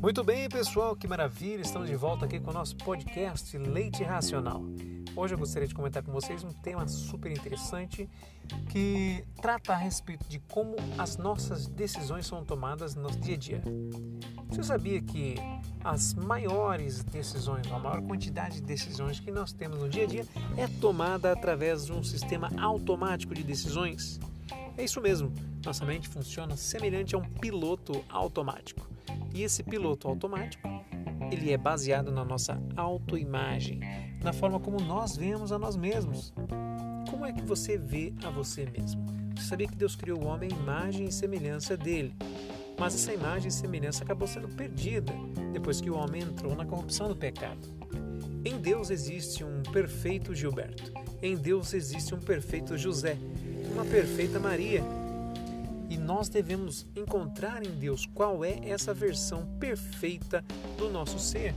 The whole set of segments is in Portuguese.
Muito bem, pessoal, que maravilha! Estamos de volta aqui com o nosso podcast Leite Racional. Hoje eu gostaria de comentar com vocês um tema super interessante que trata a respeito de como as nossas decisões são tomadas no nosso dia a dia. Você sabia que as maiores decisões, a maior quantidade de decisões que nós temos no dia a dia é tomada através de um sistema automático de decisões? É isso mesmo, nossa mente funciona semelhante a um piloto automático. E esse piloto automático, ele é baseado na nossa autoimagem, na forma como nós vemos a nós mesmos. Como é que você vê a você mesmo? Você sabia que Deus criou o homem imagem e semelhança dele? Mas essa imagem e semelhança acabou sendo perdida depois que o homem entrou na corrupção do pecado. Em Deus existe um perfeito Gilberto. Em Deus existe um perfeito José uma perfeita Maria. E nós devemos encontrar em Deus qual é essa versão perfeita do nosso ser.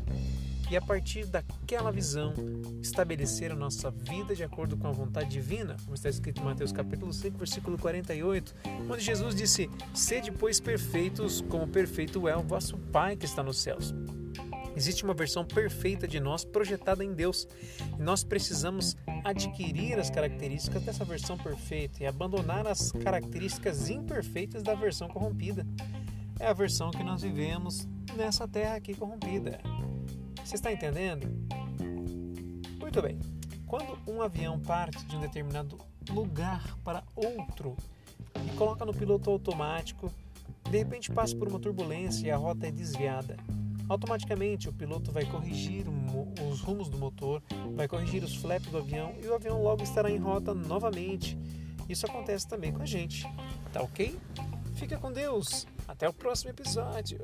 E a partir daquela visão, estabelecer a nossa vida de acordo com a vontade divina, como está escrito em Mateus capítulo 5, versículo 48, onde Jesus disse: Sede, pois, perfeitos, como perfeito é o vosso Pai que está nos céus. Existe uma versão perfeita de nós projetada em Deus e nós precisamos adquirir as características dessa versão perfeita e abandonar as características imperfeitas da versão corrompida. É a versão que nós vivemos nessa terra aqui corrompida. Você está entendendo? Muito bem. Quando um avião parte de um determinado lugar para outro e coloca no piloto automático, de repente passa por uma turbulência e a rota é desviada automaticamente o piloto vai corrigir os rumos do motor, vai corrigir os flaps do avião e o avião logo estará em rota novamente. Isso acontece também com a gente. Tá ok? Fica com Deus. Até o próximo episódio.